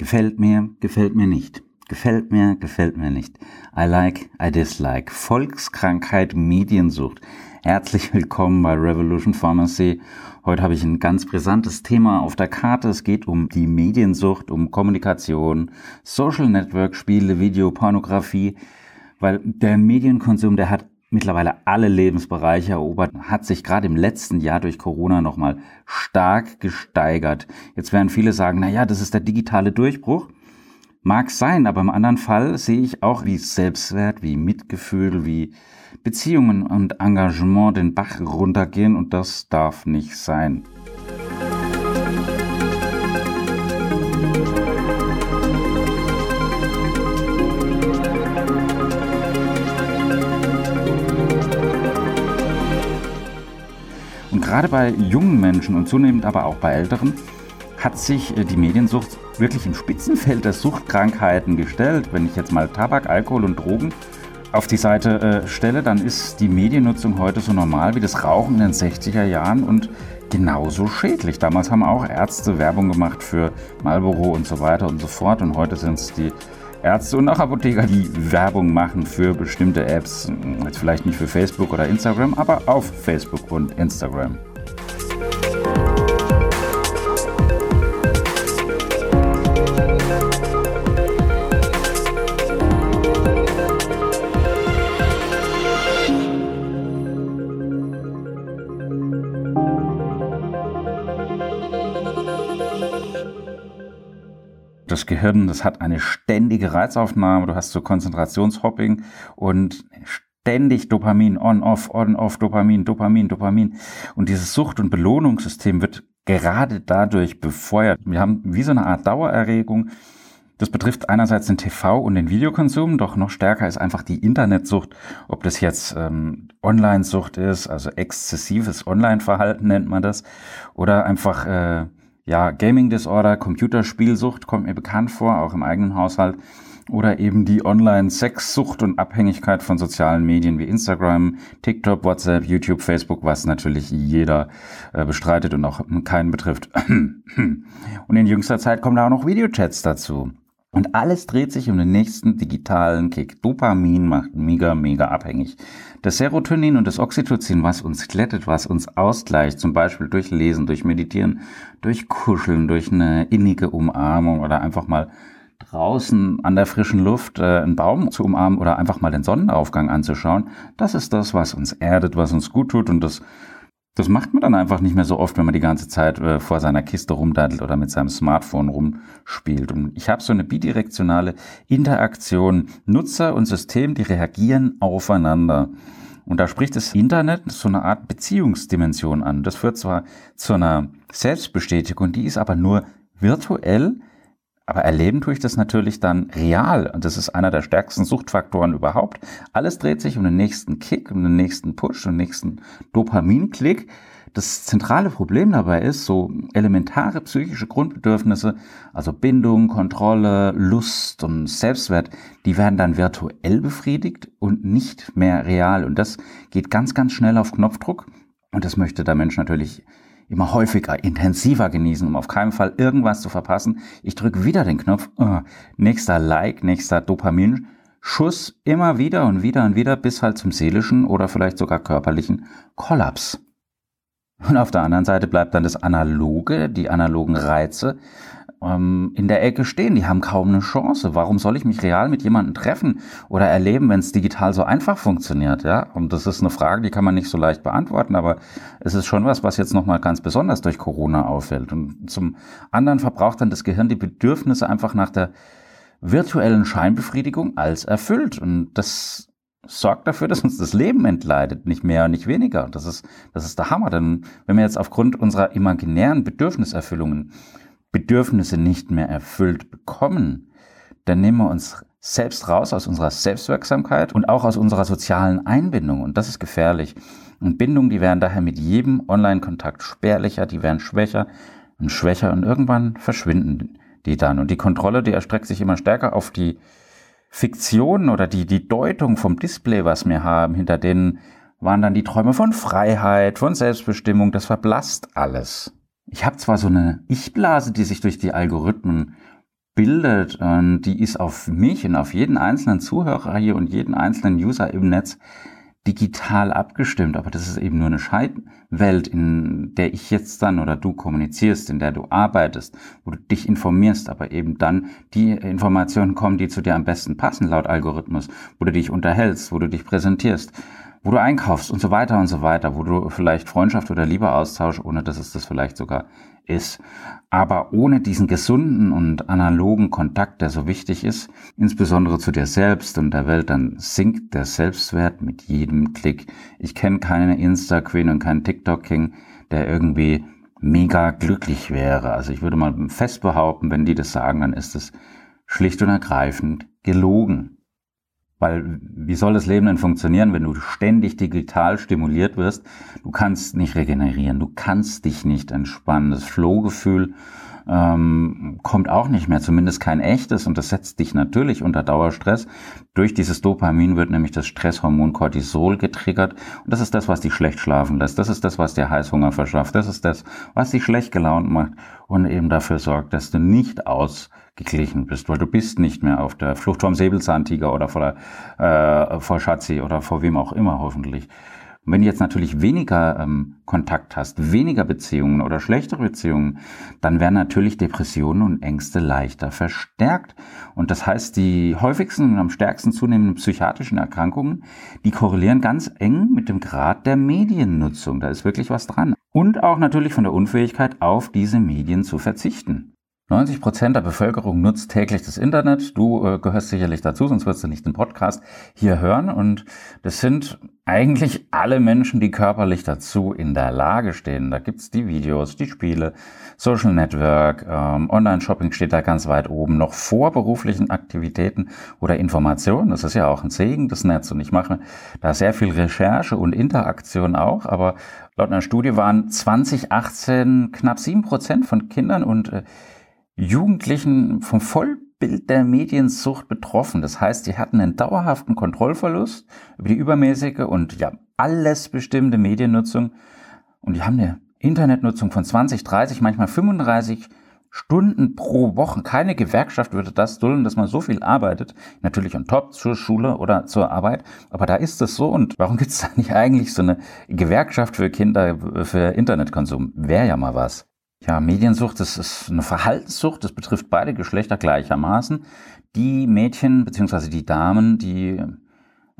Gefällt mir, gefällt mir nicht. Gefällt mir, gefällt mir nicht. I like, I dislike. Volkskrankheit, Mediensucht. Herzlich willkommen bei Revolution Pharmacy. Heute habe ich ein ganz brisantes Thema auf der Karte. Es geht um die Mediensucht, um Kommunikation, Social Network, Spiele, Video, Pornografie. Weil der Medienkonsum, der hat mittlerweile alle Lebensbereiche erobert, hat sich gerade im letzten Jahr durch Corona nochmal stark gesteigert. Jetzt werden viele sagen, na ja, das ist der digitale Durchbruch. Mag sein, aber im anderen Fall sehe ich auch, wie Selbstwert, wie Mitgefühl, wie Beziehungen und Engagement den Bach runtergehen und das darf nicht sein. Gerade bei jungen Menschen und zunehmend aber auch bei Älteren hat sich äh, die Mediensucht wirklich im Spitzenfeld der Suchtkrankheiten gestellt. Wenn ich jetzt mal Tabak, Alkohol und Drogen auf die Seite äh, stelle, dann ist die Mediennutzung heute so normal wie das Rauchen in den 60er Jahren und genauso schädlich. Damals haben auch Ärzte Werbung gemacht für Marlboro und so weiter und so fort und heute sind es die Ärzte und auch Apotheker, die Werbung machen für bestimmte Apps. Jetzt vielleicht nicht für Facebook oder Instagram, aber auf Facebook und Instagram. Gehirn, das hat eine ständige Reizaufnahme, du hast so Konzentrationshopping und ständig Dopamin, on, off, on, off, Dopamin, Dopamin, Dopamin. Und dieses Sucht- und Belohnungssystem wird gerade dadurch befeuert. Wir haben wie so eine Art Dauererregung. Das betrifft einerseits den TV- und den Videokonsum, doch noch stärker ist einfach die Internetsucht. Ob das jetzt ähm, Online-Sucht ist, also exzessives Online-Verhalten nennt man das, oder einfach äh, ja, Gaming Disorder, Computerspielsucht kommt mir bekannt vor, auch im eigenen Haushalt. Oder eben die Online-Sexsucht und Abhängigkeit von sozialen Medien wie Instagram, TikTok, WhatsApp, YouTube, Facebook, was natürlich jeder äh, bestreitet und auch keinen betrifft. und in jüngster Zeit kommen da auch noch Videochats dazu. Und alles dreht sich um den nächsten digitalen Kick. Dopamin macht mega, mega abhängig. Das Serotonin und das Oxytocin, was uns glättet, was uns ausgleicht, zum Beispiel durch Lesen, durch Meditieren, durch Kuscheln, durch eine innige Umarmung oder einfach mal draußen an der frischen Luft äh, einen Baum zu umarmen oder einfach mal den Sonnenaufgang anzuschauen, das ist das, was uns erdet, was uns gut tut und das das macht man dann einfach nicht mehr so oft, wenn man die ganze Zeit äh, vor seiner Kiste rumdaddelt oder mit seinem Smartphone rumspielt. Und ich habe so eine bidirektionale Interaktion. Nutzer und System, die reagieren aufeinander. Und da spricht das Internet so eine Art Beziehungsdimension an. Das führt zwar zu einer Selbstbestätigung, die ist aber nur virtuell aber erleben tue ich das natürlich dann real. Und das ist einer der stärksten Suchtfaktoren überhaupt. Alles dreht sich um den nächsten Kick, um den nächsten Push, um den nächsten Dopaminklick. Das zentrale Problem dabei ist, so elementare psychische Grundbedürfnisse, also Bindung, Kontrolle, Lust und Selbstwert, die werden dann virtuell befriedigt und nicht mehr real. Und das geht ganz, ganz schnell auf Knopfdruck. Und das möchte der Mensch natürlich immer häufiger, intensiver genießen, um auf keinen Fall irgendwas zu verpassen. Ich drücke wieder den Knopf, oh, nächster Like, nächster Dopaminschuss, immer wieder und wieder und wieder bis halt zum seelischen oder vielleicht sogar körperlichen Kollaps. Und auf der anderen Seite bleibt dann das Analoge, die analogen Reize, ähm, in der Ecke stehen. Die haben kaum eine Chance. Warum soll ich mich real mit jemandem treffen oder erleben, wenn es digital so einfach funktioniert? Ja, und das ist eine Frage, die kann man nicht so leicht beantworten, aber es ist schon was, was jetzt nochmal ganz besonders durch Corona auffällt. Und zum anderen verbraucht dann das Gehirn die Bedürfnisse einfach nach der virtuellen Scheinbefriedigung als erfüllt. Und das sorgt dafür, dass uns das Leben entleidet, nicht mehr und nicht weniger. Das ist, das ist der Hammer. Denn wenn wir jetzt aufgrund unserer imaginären Bedürfniserfüllungen Bedürfnisse nicht mehr erfüllt bekommen, dann nehmen wir uns selbst raus aus unserer Selbstwirksamkeit und auch aus unserer sozialen Einbindung. Und das ist gefährlich. Und Bindungen, die werden daher mit jedem Online-Kontakt spärlicher, die werden schwächer und schwächer und irgendwann verschwinden die dann. Und die Kontrolle, die erstreckt sich immer stärker auf die Fiktion oder die, die Deutung vom Display, was wir haben. Hinter denen waren dann die Träume von Freiheit, von Selbstbestimmung. Das verblasst alles. Ich habe zwar so eine Ich-Blase, die sich durch die Algorithmen bildet, und die ist auf mich und auf jeden einzelnen Zuhörer hier und jeden einzelnen User im Netz digital abgestimmt, aber das ist eben nur eine Scheinwelt, in der ich jetzt dann oder du kommunizierst, in der du arbeitest, wo du dich informierst, aber eben dann die Informationen kommen, die zu dir am besten passen laut Algorithmus, wo du dich unterhältst, wo du dich präsentierst wo du einkaufst und so weiter und so weiter, wo du vielleicht Freundschaft oder Liebe austauschst, ohne dass es das vielleicht sogar ist. Aber ohne diesen gesunden und analogen Kontakt, der so wichtig ist, insbesondere zu dir selbst und der Welt, dann sinkt der Selbstwert mit jedem Klick. Ich kenne keine Insta-Queen und keinen TikTok-King, der irgendwie mega glücklich wäre. Also ich würde mal fest behaupten, wenn die das sagen, dann ist es schlicht und ergreifend gelogen. Weil wie soll das Leben denn funktionieren, wenn du ständig digital stimuliert wirst? Du kannst nicht regenerieren, du kannst dich nicht entspannen. Das Flohgefühl ähm, kommt auch nicht mehr, zumindest kein echtes und das setzt dich natürlich unter Dauerstress. Durch dieses Dopamin wird nämlich das Stresshormon Cortisol getriggert und das ist das, was dich schlecht schlafen lässt. Das ist das, was dir Heißhunger verschafft. Das ist das, was dich schlecht gelaunt macht und eben dafür sorgt, dass du nicht ausgeglichen bist, weil du bist nicht mehr auf der Flucht vom Säbelzahntiger oder vor, der, äh, vor Schatzi oder vor wem auch immer hoffentlich. Und wenn du jetzt natürlich weniger ähm, Kontakt hast, weniger Beziehungen oder schlechtere Beziehungen, dann werden natürlich Depressionen und Ängste leichter verstärkt. Und das heißt, die häufigsten und am stärksten zunehmenden psychiatrischen Erkrankungen, die korrelieren ganz eng mit dem Grad der Mediennutzung. Da ist wirklich was dran. Und auch natürlich von der Unfähigkeit, auf diese Medien zu verzichten. 90 Prozent der Bevölkerung nutzt täglich das Internet. Du äh, gehörst sicherlich dazu, sonst wirst du nicht den Podcast hier hören. Und das sind eigentlich alle Menschen, die körperlich dazu in der Lage stehen. Da gibt's die Videos, die Spiele, Social Network, ähm, Online-Shopping steht da ganz weit oben, noch vor beruflichen Aktivitäten oder Informationen. Das ist ja auch ein Segen, das Netz. Und ich mache da sehr viel Recherche und Interaktion auch. Aber laut einer Studie waren 2018 knapp sieben Prozent von Kindern und äh, Jugendlichen vom Vollbild der Mediensucht betroffen. Das heißt, die hatten einen dauerhaften Kontrollverlust über die übermäßige und ja, alles bestimmte Mediennutzung. Und die haben eine Internetnutzung von 20, 30, manchmal 35 Stunden pro Woche. Keine Gewerkschaft würde das dulden, dass man so viel arbeitet. Natürlich on top zur Schule oder zur Arbeit. Aber da ist es so. Und warum gibt es da nicht eigentlich so eine Gewerkschaft für Kinder, für Internetkonsum? Wäre ja mal was. Ja, Mediensucht, das ist eine Verhaltenssucht, das betrifft beide Geschlechter gleichermaßen. Die Mädchen bzw. die Damen, die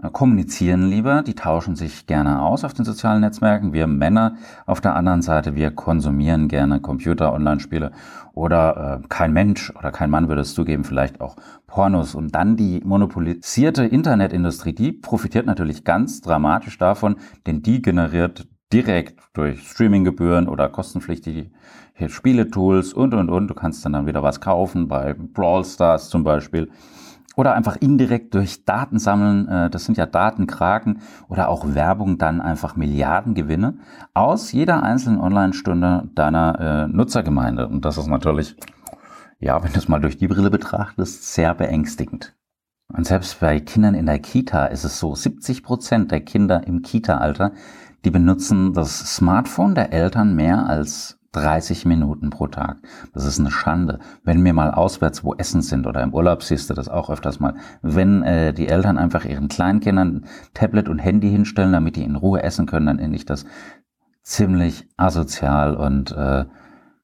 äh, kommunizieren lieber, die tauschen sich gerne aus auf den sozialen Netzwerken. Wir Männer auf der anderen Seite, wir konsumieren gerne Computer, Online-Spiele oder äh, kein Mensch oder kein Mann würde es zugeben, vielleicht auch Pornos. Und dann die monopolisierte Internetindustrie, die profitiert natürlich ganz dramatisch davon, denn die generiert direkt durch Streaminggebühren oder kostenpflichtige Spieletools und, und, und. Du kannst dann, dann wieder was kaufen bei Brawl Stars zum Beispiel. Oder einfach indirekt durch Daten sammeln, äh, das sind ja Datenkraken oder auch Werbung, dann einfach Milliardengewinne aus jeder einzelnen Online-Stunde deiner äh, Nutzergemeinde. Und das ist natürlich, ja, wenn du es mal durch die Brille betrachtest, sehr beängstigend. Und selbst bei Kindern in der Kita ist es so, 70 Prozent der Kinder im Kita-Alter, die benutzen das Smartphone der Eltern mehr als 30 Minuten pro Tag. Das ist eine Schande. Wenn wir mal auswärts wo essen sind oder im Urlaub siehst du das auch öfters mal, wenn äh, die Eltern einfach ihren Kleinkindern Tablet und Handy hinstellen, damit die in Ruhe essen können, dann finde ich das ziemlich asozial und äh,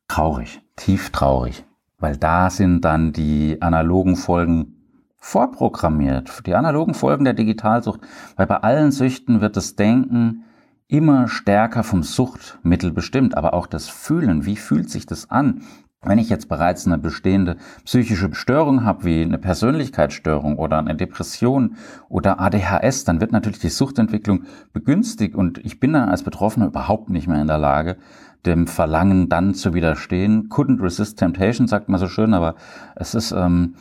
traurig, tief traurig. Weil da sind dann die analogen Folgen vorprogrammiert. Die analogen Folgen der Digitalsucht. Weil bei allen Süchten wird das Denken immer stärker vom Suchtmittel bestimmt, aber auch das Fühlen. Wie fühlt sich das an? Wenn ich jetzt bereits eine bestehende psychische Störung habe, wie eine Persönlichkeitsstörung oder eine Depression oder ADHS, dann wird natürlich die Suchtentwicklung begünstigt und ich bin dann als Betroffener überhaupt nicht mehr in der Lage, dem Verlangen dann zu widerstehen. Couldn't resist temptation, sagt man so schön, aber es ist ähm,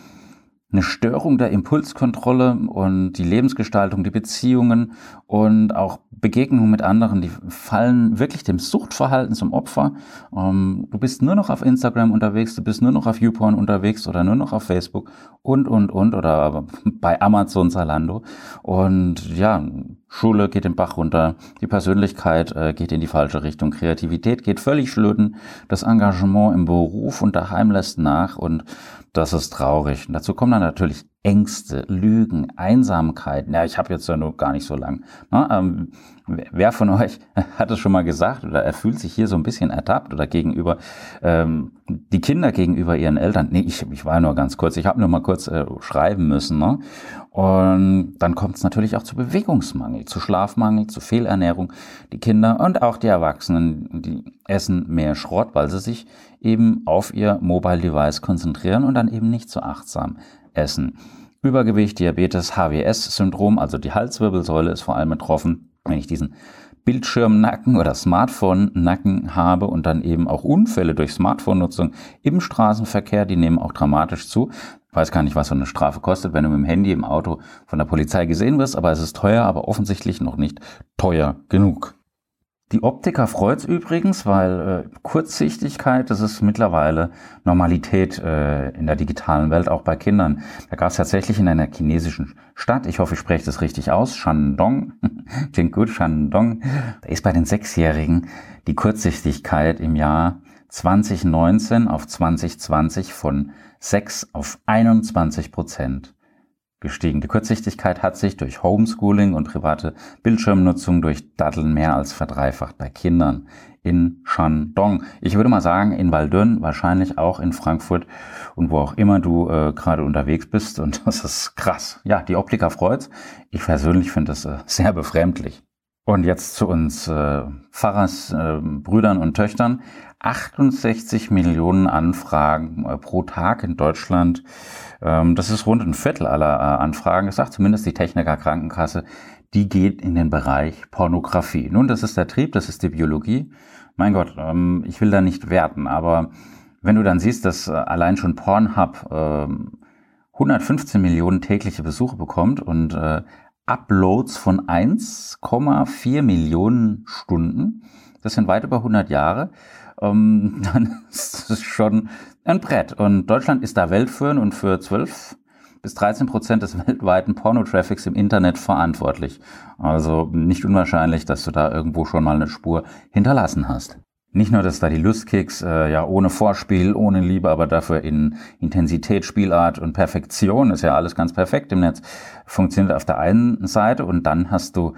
eine Störung der Impulskontrolle und die Lebensgestaltung, die Beziehungen und auch Begegnungen mit anderen, die fallen wirklich dem Suchtverhalten zum Opfer. Ähm, du bist nur noch auf Instagram unterwegs, du bist nur noch auf YouPorn unterwegs oder nur noch auf Facebook und, und, und oder bei Amazon Zalando. Und ja, Schule geht den Bach runter, die Persönlichkeit äh, geht in die falsche Richtung, Kreativität geht völlig schlöten, das Engagement im Beruf und daheim lässt nach und das ist traurig. Und dazu kommen dann natürlich Ängste, Lügen, Einsamkeit. Ja, ich habe jetzt ja nur gar nicht so lang. Ne? Ähm, wer von euch hat es schon mal gesagt oder er fühlt sich hier so ein bisschen ertappt oder gegenüber ähm, die Kinder gegenüber ihren Eltern? Nee, ich, ich war nur ganz kurz. Ich habe nur mal kurz äh, schreiben müssen. Ne? Und dann kommt es natürlich auch zu Bewegungsmangel, zu Schlafmangel, zu Fehlernährung. Die Kinder und auch die Erwachsenen, die essen mehr Schrott, weil sie sich eben auf ihr Mobile Device konzentrieren und dann eben nicht so achtsam essen. Übergewicht, Diabetes, HWS-Syndrom, also die Halswirbelsäule ist vor allem betroffen. Wenn ich diesen Bildschirmnacken oder Smartphone-Nacken habe und dann eben auch Unfälle durch Smartphone-Nutzung im Straßenverkehr, die nehmen auch dramatisch zu. Ich weiß gar nicht, was so eine Strafe kostet, wenn du mit dem Handy im Auto von der Polizei gesehen wirst, aber es ist teuer, aber offensichtlich noch nicht teuer genug. Die Optiker freut's übrigens, weil äh, Kurzsichtigkeit, das ist mittlerweile Normalität äh, in der digitalen Welt, auch bei Kindern. Da gab es tatsächlich in einer chinesischen Stadt, ich hoffe, ich spreche das richtig aus, Shandong, klingt gut, Shandong, da ist bei den Sechsjährigen die Kurzsichtigkeit im Jahr 2019 auf 2020 von 6 auf 21 Prozent gestiegen. Die Kurzsichtigkeit hat sich durch Homeschooling und private Bildschirmnutzung durch Datteln mehr als verdreifacht bei Kindern in Shandong. Ich würde mal sagen, in Waldönn, wahrscheinlich auch in Frankfurt und wo auch immer du äh, gerade unterwegs bist. Und das ist krass. Ja, die Optiker freut's. Ich persönlich finde das äh, sehr befremdlich. Und jetzt zu uns äh, Pfarrers, äh, Brüdern und Töchtern. 68 Millionen Anfragen äh, pro Tag in Deutschland. Ähm, das ist rund ein Viertel aller äh, Anfragen. Das sagt zumindest die Techniker Krankenkasse. Die geht in den Bereich Pornografie. Nun, das ist der Trieb, das ist die Biologie. Mein Gott, ähm, ich will da nicht werten, aber wenn du dann siehst, dass äh, allein schon Pornhub 115 ähm, Millionen tägliche Besuche bekommt und Uploads von 1,4 Millionen Stunden, das sind weit über 100 Jahre, ähm, dann ist es schon ein Brett. Und Deutschland ist da weltführend und für 12 bis 13 Prozent des weltweiten Pornotraffics im Internet verantwortlich. Also nicht unwahrscheinlich, dass du da irgendwo schon mal eine Spur hinterlassen hast. Nicht nur, dass da die Lustkicks äh, ja ohne Vorspiel, ohne Liebe, aber dafür in Intensität, Spielart und Perfektion ist ja alles ganz perfekt im Netz funktioniert auf der einen Seite und dann hast du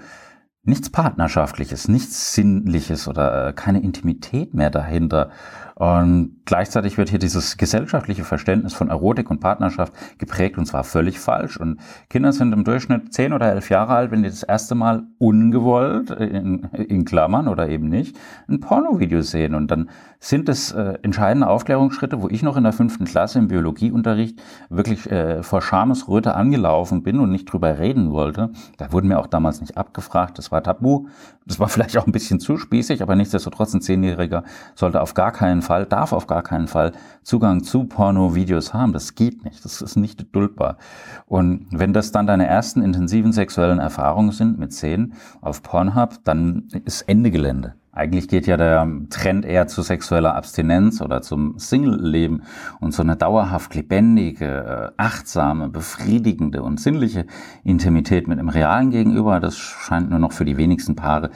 nichts Partnerschaftliches, nichts Sinnliches oder äh, keine Intimität mehr dahinter. Und gleichzeitig wird hier dieses gesellschaftliche Verständnis von Erotik und Partnerschaft geprägt und zwar völlig falsch. Und Kinder sind im Durchschnitt zehn oder elf Jahre alt, wenn die das erste Mal ungewollt, in, in Klammern oder eben nicht, ein Pornovideo sehen. Und dann sind es äh, entscheidende Aufklärungsschritte, wo ich noch in der fünften Klasse im Biologieunterricht wirklich äh, vor Schamesröte angelaufen bin und nicht drüber reden wollte. Da wurden mir auch damals nicht abgefragt, das war tabu. Das war vielleicht auch ein bisschen zu spießig, aber nichtsdestotrotz ein Zehnjähriger sollte auf gar keinen Fall, darf auf gar keinen Fall Zugang zu Porno-Videos haben. Das geht nicht. Das ist nicht duldbar. Und wenn das dann deine ersten intensiven sexuellen Erfahrungen sind mit zehn auf Pornhub, dann ist Ende Gelände. Eigentlich geht ja der Trend eher zu sexueller Abstinenz oder zum Single-Leben und so eine dauerhaft lebendige, achtsame, befriedigende und sinnliche Intimität mit einem realen Gegenüber, das scheint nur noch für die wenigsten Paare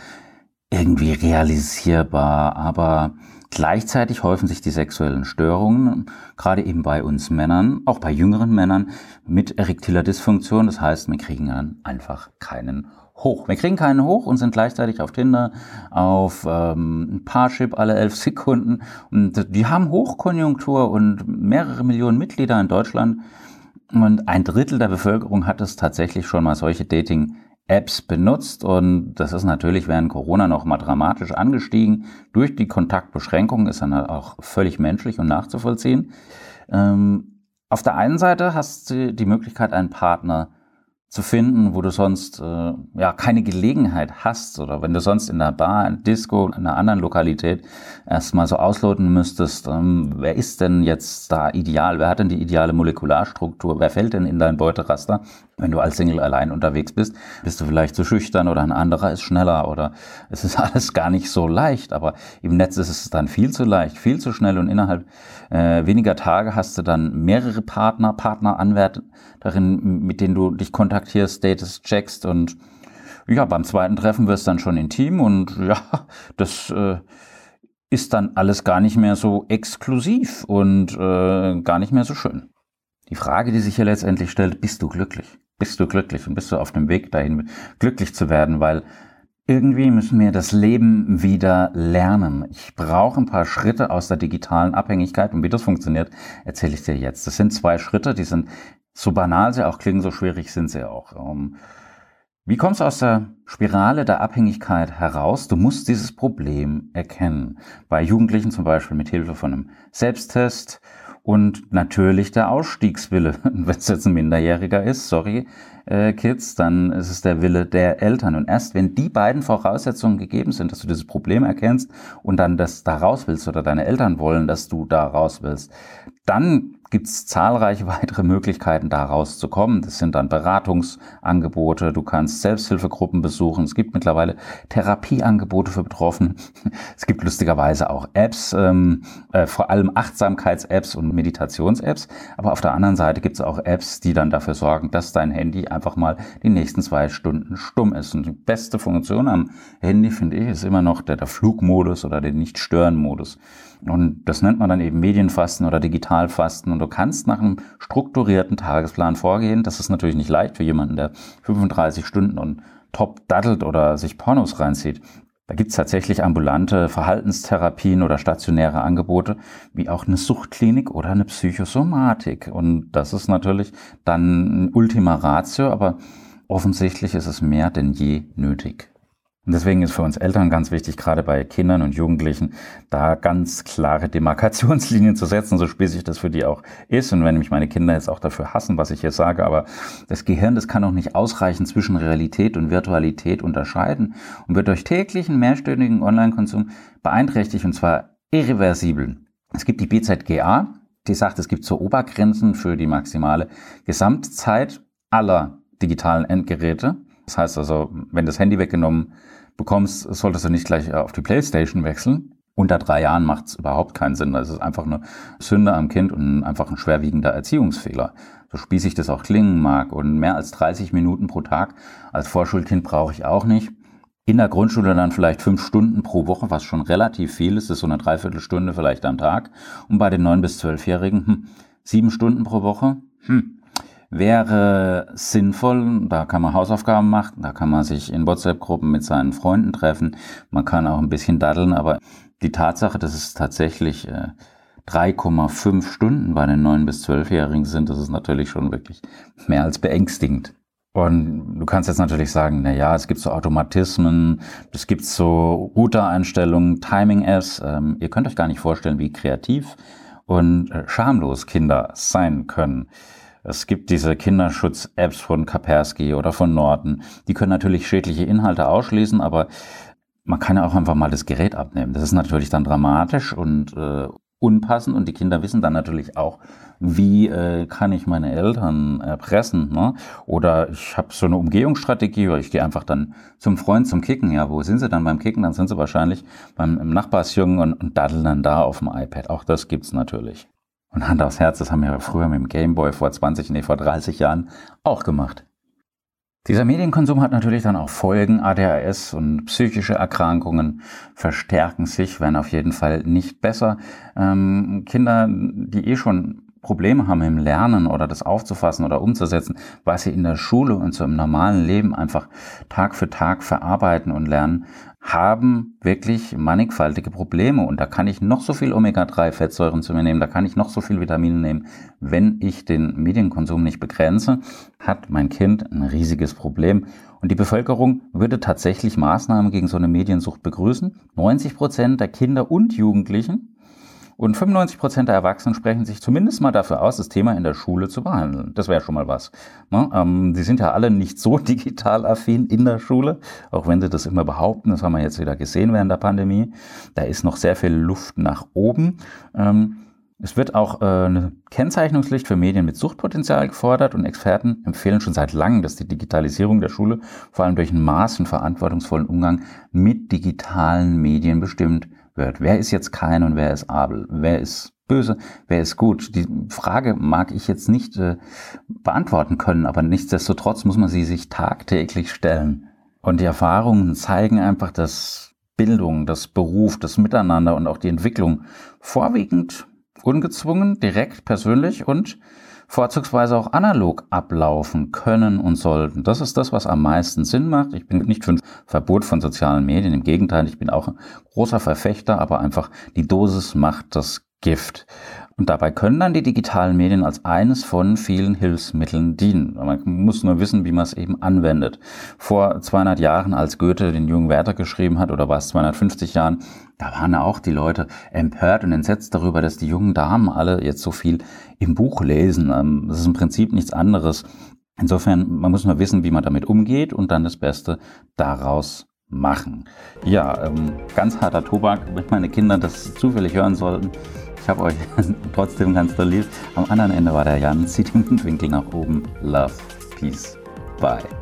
irgendwie realisierbar. Aber Gleichzeitig häufen sich die sexuellen Störungen, gerade eben bei uns Männern, auch bei jüngeren Männern, mit erektiler Dysfunktion. Das heißt, wir kriegen dann einfach keinen hoch. Wir kriegen keinen hoch und sind gleichzeitig auf Tinder, auf ähm, Parship alle elf Sekunden. Und die haben Hochkonjunktur und mehrere Millionen Mitglieder in Deutschland. Und ein Drittel der Bevölkerung hat es tatsächlich schon mal solche Dating Apps benutzt und das ist natürlich während Corona noch mal dramatisch angestiegen. Durch die Kontaktbeschränkungen ist dann auch völlig menschlich und nachzuvollziehen. Ähm, auf der einen Seite hast du die Möglichkeit, einen Partner zu finden, wo du sonst äh, ja keine Gelegenheit hast oder wenn du sonst in der Bar, in Disco, in einer anderen Lokalität erstmal so ausloten müsstest, ähm, wer ist denn jetzt da ideal, wer hat denn die ideale Molekularstruktur, wer fällt denn in dein Beuteraster? Wenn du als Single allein unterwegs bist, bist du vielleicht zu schüchtern oder ein anderer ist schneller oder es ist alles gar nicht so leicht, aber im Netz ist es dann viel zu leicht, viel zu schnell und innerhalb äh, weniger Tage hast du dann mehrere Partner, Partneranwärterinnen, mit denen du dich kontaktierst, Status checkst und ja, beim zweiten Treffen wird es dann schon intim und ja, das äh, ist dann alles gar nicht mehr so exklusiv und äh, gar nicht mehr so schön. Die Frage, die sich hier letztendlich stellt, bist du glücklich? Bist du glücklich und bist du auf dem Weg dahin, glücklich zu werden? Weil irgendwie müssen wir das Leben wieder lernen. Ich brauche ein paar Schritte aus der digitalen Abhängigkeit und wie das funktioniert, erzähle ich dir jetzt. Das sind zwei Schritte, die sind so banal sie auch klingen, so schwierig sind sie auch. Um, wie kommst du aus der Spirale der Abhängigkeit heraus? Du musst dieses Problem erkennen. Bei Jugendlichen zum Beispiel mit Hilfe von einem Selbsttest und natürlich der Ausstiegswille. Wenn es jetzt ein Minderjähriger ist, sorry, äh, Kids, dann ist es der Wille der Eltern. Und erst wenn die beiden Voraussetzungen gegeben sind, dass du dieses Problem erkennst und dann das da raus willst oder deine Eltern wollen, dass du da raus willst, dann gibt es zahlreiche weitere Möglichkeiten, da rauszukommen. Das sind dann Beratungsangebote, du kannst Selbsthilfegruppen besuchen, es gibt mittlerweile Therapieangebote für Betroffene, es gibt lustigerweise auch Apps, ähm, äh, vor allem Achtsamkeits-Apps und Meditations-Apps, aber auf der anderen Seite gibt es auch Apps, die dann dafür sorgen, dass dein Handy einfach mal die nächsten zwei Stunden stumm ist. Und die beste Funktion am Handy, finde ich, ist immer noch der, der Flugmodus oder der Nicht-Stören-Modus. Und das nennt man dann eben Medienfasten oder Digitalfasten. Und du kannst nach einem strukturierten Tagesplan vorgehen. Das ist natürlich nicht leicht für jemanden, der 35 Stunden und top daddelt oder sich Pornos reinzieht. Da gibt es tatsächlich ambulante Verhaltenstherapien oder stationäre Angebote, wie auch eine Suchtklinik oder eine Psychosomatik. Und das ist natürlich dann ein Ultima Ratio, aber offensichtlich ist es mehr denn je nötig. Und deswegen ist für uns Eltern ganz wichtig, gerade bei Kindern und Jugendlichen, da ganz klare Demarkationslinien zu setzen, so spießig das für die auch ist. Und wenn mich meine Kinder jetzt auch dafür hassen, was ich hier sage, aber das Gehirn, das kann auch nicht ausreichend zwischen Realität und Virtualität unterscheiden und wird durch täglichen mehrstündigen Online-Konsum beeinträchtigt und zwar irreversibel. Es gibt die BZGA, die sagt, es gibt so Obergrenzen für die maximale Gesamtzeit aller digitalen Endgeräte. Das heißt also, wenn das Handy weggenommen bekommst, solltest du nicht gleich äh, auf die Playstation wechseln. Unter drei Jahren macht es überhaupt keinen Sinn. Das ist einfach eine Sünde am Kind und einfach ein schwerwiegender Erziehungsfehler. So spießig das auch klingen mag. Und mehr als 30 Minuten pro Tag als Vorschulkind brauche ich auch nicht. In der Grundschule dann vielleicht fünf Stunden pro Woche, was schon relativ viel ist. Das ist so eine Dreiviertelstunde vielleicht am Tag. Und bei den neun bis zwölfjährigen hm, sieben Stunden pro Woche. Hm, wäre sinnvoll. Da kann man Hausaufgaben machen, da kann man sich in WhatsApp-Gruppen mit seinen Freunden treffen, man kann auch ein bisschen daddeln, aber die Tatsache, dass es tatsächlich äh, 3,5 Stunden bei den 9- bis 12-Jährigen sind, das ist natürlich schon wirklich mehr als beängstigend. Und du kannst jetzt natürlich sagen, na ja, es gibt so Automatismen, es gibt so Router-Einstellungen, Timing-Apps. Ähm, ihr könnt euch gar nicht vorstellen, wie kreativ und äh, schamlos Kinder sein können. Es gibt diese Kinderschutz-Apps von Kaspersky oder von Norton. Die können natürlich schädliche Inhalte ausschließen, aber man kann ja auch einfach mal das Gerät abnehmen. Das ist natürlich dann dramatisch und äh, unpassend und die Kinder wissen dann natürlich auch, wie äh, kann ich meine Eltern erpressen. Ne? Oder ich habe so eine Umgehungsstrategie, oder ich gehe einfach dann zum Freund zum Kicken. Ja, wo sind sie dann beim Kicken? Dann sind sie wahrscheinlich beim im Nachbarsjungen und, und daddeln dann da auf dem iPad. Auch das gibt's natürlich. Und Hand aufs Herz, das haben wir früher mit dem Gameboy vor 20, nee, vor 30 Jahren auch gemacht. Dieser Medienkonsum hat natürlich dann auch Folgen. ADHS und psychische Erkrankungen verstärken sich, werden auf jeden Fall nicht besser. Ähm, Kinder, die eh schon Probleme haben im Lernen oder das aufzufassen oder umzusetzen, was sie in der Schule und so im normalen Leben einfach Tag für Tag verarbeiten und lernen, haben wirklich mannigfaltige Probleme. Und da kann ich noch so viel Omega-3-Fettsäuren zu mir nehmen, da kann ich noch so viel Vitamine nehmen. Wenn ich den Medienkonsum nicht begrenze, hat mein Kind ein riesiges Problem. Und die Bevölkerung würde tatsächlich Maßnahmen gegen so eine Mediensucht begrüßen. 90 Prozent der Kinder und Jugendlichen und 95 Prozent der Erwachsenen sprechen sich zumindest mal dafür aus, das Thema in der Schule zu behandeln. Das wäre schon mal was. Ne? Ähm, die sind ja alle nicht so digital affin in der Schule, auch wenn sie das immer behaupten. Das haben wir jetzt wieder gesehen während der Pandemie. Da ist noch sehr viel Luft nach oben. Ähm, es wird auch äh, eine Kennzeichnungspflicht für Medien mit Suchtpotenzial gefordert und Experten empfehlen schon seit langem, dass die Digitalisierung der Schule vor allem durch einen maß- und verantwortungsvollen Umgang mit digitalen Medien bestimmt wird. Wer ist jetzt Kain und wer ist Abel? Wer ist böse? Wer ist gut? Die Frage mag ich jetzt nicht äh, beantworten können, aber nichtsdestotrotz muss man sie sich tagtäglich stellen. Und die Erfahrungen zeigen einfach, dass Bildung, das Beruf, das Miteinander und auch die Entwicklung vorwiegend ungezwungen, direkt, persönlich und vorzugsweise auch analog ablaufen können und sollten. Das ist das, was am meisten Sinn macht. Ich bin nicht für ein Verbot von sozialen Medien. Im Gegenteil, ich bin auch ein großer Verfechter, aber einfach die Dosis macht das Gift. Und dabei können dann die digitalen Medien als eines von vielen Hilfsmitteln dienen. Man muss nur wissen, wie man es eben anwendet. Vor 200 Jahren, als Goethe den jungen Werther geschrieben hat, oder war es 250 Jahren, da waren auch die Leute empört und entsetzt darüber, dass die jungen Damen alle jetzt so viel im Buch lesen. Ähm, das ist im Prinzip nichts anderes. Insofern, man muss nur wissen, wie man damit umgeht und dann das Beste daraus machen. Ja, ähm, ganz harter Tobak, wenn meine Kinder das zufällig hören sollten. Habe euch trotzdem ganz doll lieb. Am anderen Ende war der Jan. Zieht den Mundwinkel nach oben. Love, Peace, Bye.